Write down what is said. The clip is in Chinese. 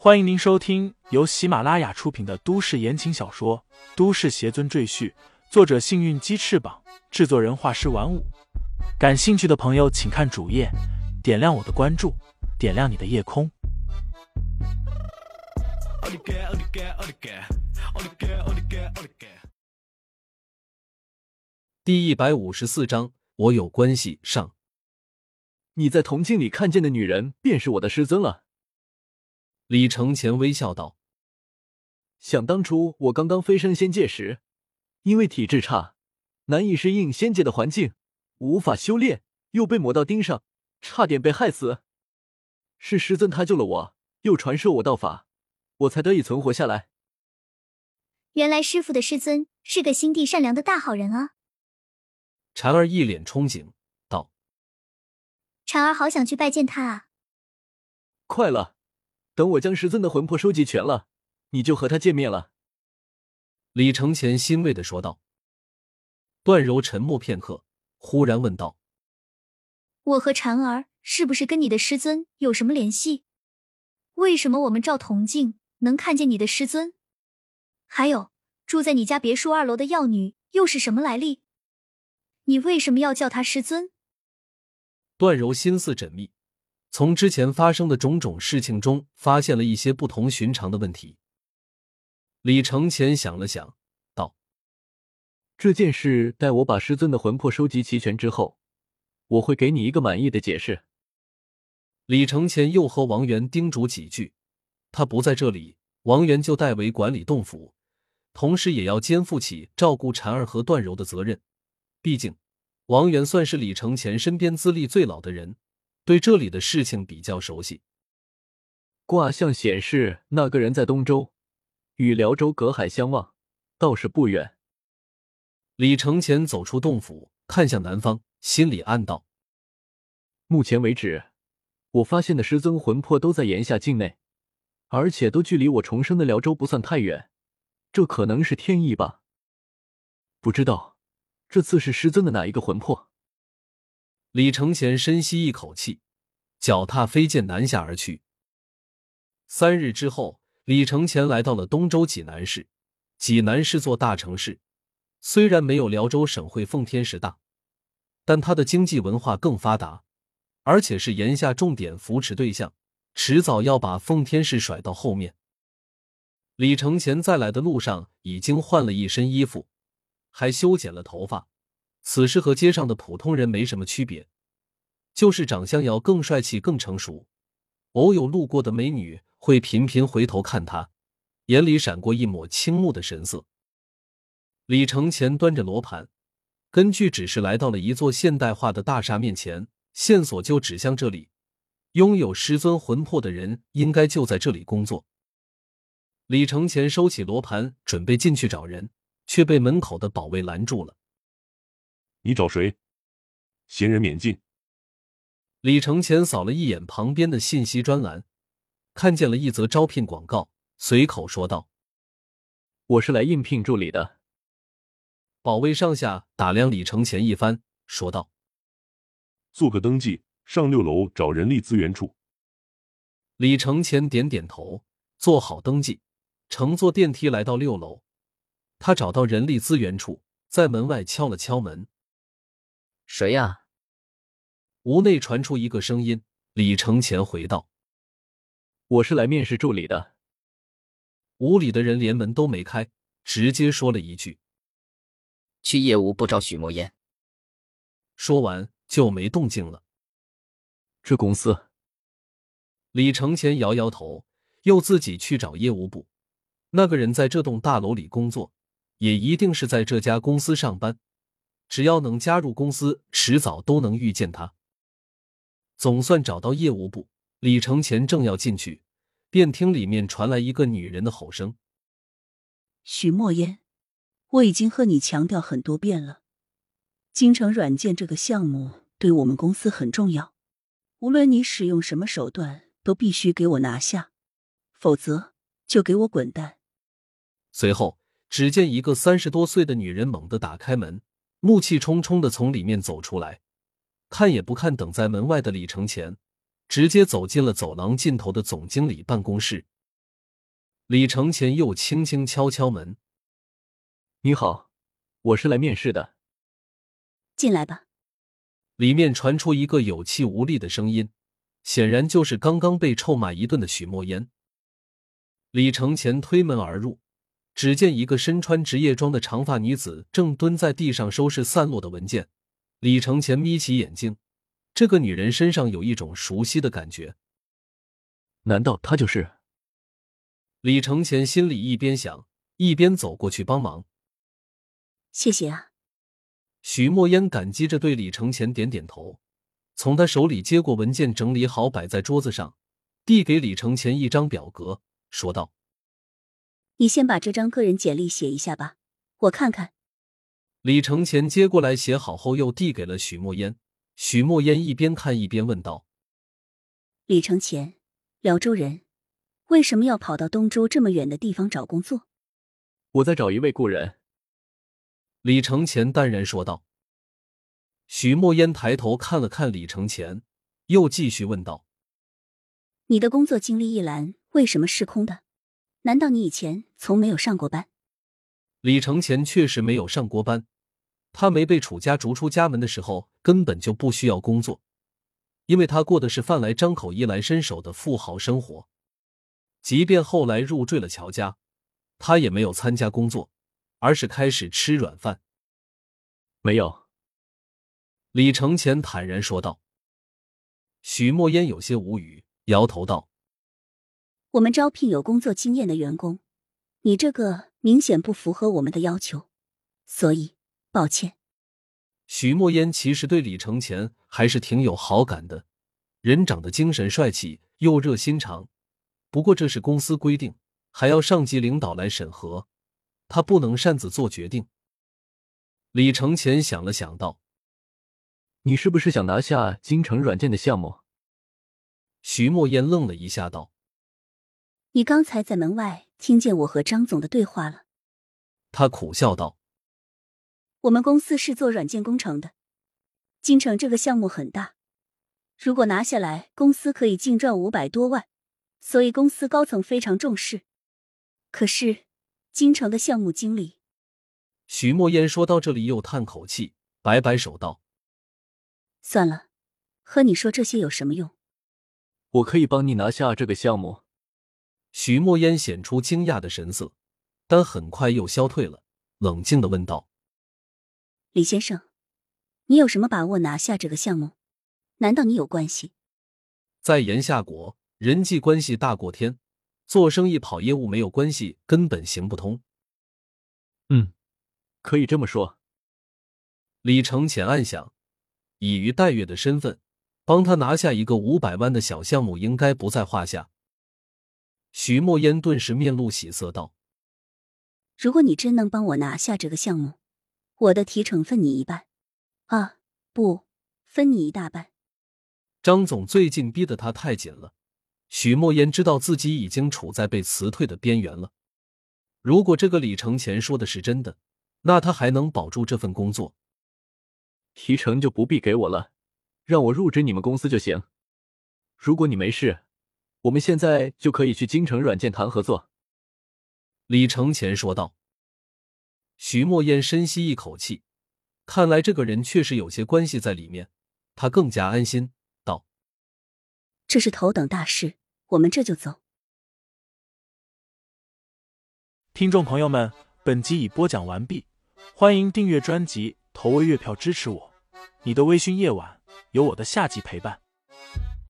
欢迎您收听由喜马拉雅出品的都市言情小说《都市邪尊赘婿》，作者：幸运鸡翅膀，制作人：画师玩五。感兴趣的朋友，请看主页，点亮我的关注，点亮你的夜空。第一百五十四章，我有关系上。你在铜镜里看见的女人，便是我的师尊了。李承前微笑道：“想当初我刚刚飞升仙界时，因为体质差，难以适应仙界的环境，无法修炼，又被魔道盯上，差点被害死。是师尊他救了我，又传授我道法，我才得以存活下来。原来师傅的师尊是个心地善良的大好人啊！”婵儿一脸憧憬道。婵儿好想去拜见他啊！快了，等我将师尊的魂魄收集全了，你就和他见面了。李承前欣慰的说道。段柔沉默片刻，忽然问道：“我和婵儿是不是跟你的师尊有什么联系？为什么我们照铜镜能看见你的师尊？还有，住在你家别墅二楼的药女又是什么来历？你为什么要叫她师尊？”段柔心思缜密，从之前发生的种种事情中发现了一些不同寻常的问题。李承前想了想，道：“这件事待我把师尊的魂魄收集齐全之后，我会给你一个满意的解释。”李承前又和王源叮嘱几句，他不在这里，王源就代为管理洞府，同时也要肩负起照顾婵儿和段柔的责任，毕竟。王源算是李承前身边资历最老的人，对这里的事情比较熟悉。卦象显示，那个人在东周，与辽州隔海相望，倒是不远。李承前走出洞府，看向南方，心里暗道：目前为止，我发现的师尊魂魄都在炎夏境内，而且都距离我重生的辽州不算太远，这可能是天意吧？不知道。这次是师尊的哪一个魂魄？李承前深吸一口气，脚踏飞剑南下而去。三日之后，李承前来到了东周济南市。济南是座大城市，虽然没有辽州省会奉天市大，但它的经济文化更发达，而且是炎夏重点扶持对象，迟早要把奉天市甩到后面。李承前在来的路上已经换了一身衣服。还修剪了头发，此时和街上的普通人没什么区别，就是长相要更帅气、更成熟。偶有路过的美女会频频回头看他，眼里闪过一抹倾慕的神色。李承前端着罗盘，根据指示来到了一座现代化的大厦面前，线索就指向这里，拥有师尊魂魄的人应该就在这里工作。李承前收起罗盘，准备进去找人。却被门口的保卫拦住了。你找谁？闲人免进。李承前扫了一眼旁边的信息专栏，看见了一则招聘广告，随口说道：“我是来应聘助理的。”保卫上下打量李承前一番，说道：“做个登记，上六楼找人力资源处。”李承前点点头，做好登记，乘坐电梯来到六楼。他找到人力资源处，在门外敲了敲门。谁呀？屋内传出一个声音。李承前回道：“我是来面试助理的。”屋里的人连门都没开，直接说了一句：“去业务部找许墨烟。”说完就没动静了。这公司，李承前摇摇头，又自己去找业务部。那个人在这栋大楼里工作。也一定是在这家公司上班，只要能加入公司，迟早都能遇见他。总算找到业务部，李承前正要进去，便听里面传来一个女人的吼声：“许墨烟，我已经和你强调很多遍了，京城软件这个项目对我们公司很重要，无论你使用什么手段，都必须给我拿下，否则就给我滚蛋。”随后。只见一个三十多岁的女人猛地打开门，怒气冲冲的从里面走出来，看也不看等在门外的李承前，直接走进了走廊尽头的总经理办公室。李承前又轻轻敲敲门：“你好，我是来面试的。”进来吧。里面传出一个有气无力的声音，显然就是刚刚被臭骂一顿的许墨烟。李承前推门而入，只见一个身穿职业装的长发女子正蹲在地上收拾散落的文件。李承前眯起眼睛，这个女人身上有一种熟悉的感觉，难道她就是？李承前心里一边想，一边走过去帮忙。谢谢啊。许墨烟感激着对李承前点点头，从他手里接过文件，整理好摆在桌子上，递给李承前一张表格，说道：“你先把这张个人简历写一下吧，我看看。”李承前接过来写好后，又递给了许墨烟。许墨烟一边看一边问道：“李承前，辽州人，为什么要跑到东州这么远的地方找工作？”我在找一位故人。李承前淡然说道。许墨烟抬头看了看李承前，又继续问道：“你的工作经历一栏为什么是空的？难道你以前从没有上过班？”李承前确实没有上过班，他没被楚家逐出家门的时候，根本就不需要工作，因为他过的是饭来张口、衣来伸手的富豪生活。即便后来入赘了乔家，他也没有参加工作。而是开始吃软饭。没有，李承前坦然说道。许墨烟有些无语，摇头道：“我们招聘有工作经验的员工，你这个明显不符合我们的要求，所以抱歉。”许墨烟其实对李承前还是挺有好感的，人长得精神帅气，又热心肠。不过这是公司规定，还要上级领导来审核。他不能擅自做决定。李承前想了想，道：“你是不是想拿下京城软件的项目？”徐墨烟愣了一下，道：“你刚才在门外听见我和张总的对话了。”他苦笑道：“我们公司是做软件工程的，京城这个项目很大，如果拿下来，公司可以净赚五百多万，所以公司高层非常重视。可是……”京城的项目经理，徐墨烟说到这里又叹口气，摆摆手道：“算了，和你说这些有什么用？我可以帮你拿下这个项目。”徐墨烟显出惊讶的神色，但很快又消退了，冷静的问道：“李先生，你有什么把握拿下这个项目？难道你有关系？在炎夏国，人际关系大过天。”做生意跑业务没有关系，根本行不通。嗯，可以这么说。李承前暗想，以于戴月的身份，帮他拿下一个五百万的小项目，应该不在话下。徐墨烟顿时面露喜色，道：“如果你真能帮我拿下这个项目，我的提成分你一半。啊，不，分你一大半。”张总最近逼得他太紧了。许墨言知道自己已经处在被辞退的边缘了。如果这个李承前说的是真的，那他还能保住这份工作？提成就不必给我了，让我入职你们公司就行。如果你没事，我们现在就可以去京城软件谈合作。”李承前说道。许墨烟深吸一口气，看来这个人确实有些关系在里面，他更加安心道。这是头等大事，我们这就走。听众朋友们，本集已播讲完毕，欢迎订阅专辑，投喂月票支持我。你的微醺夜晚，有我的下集陪伴。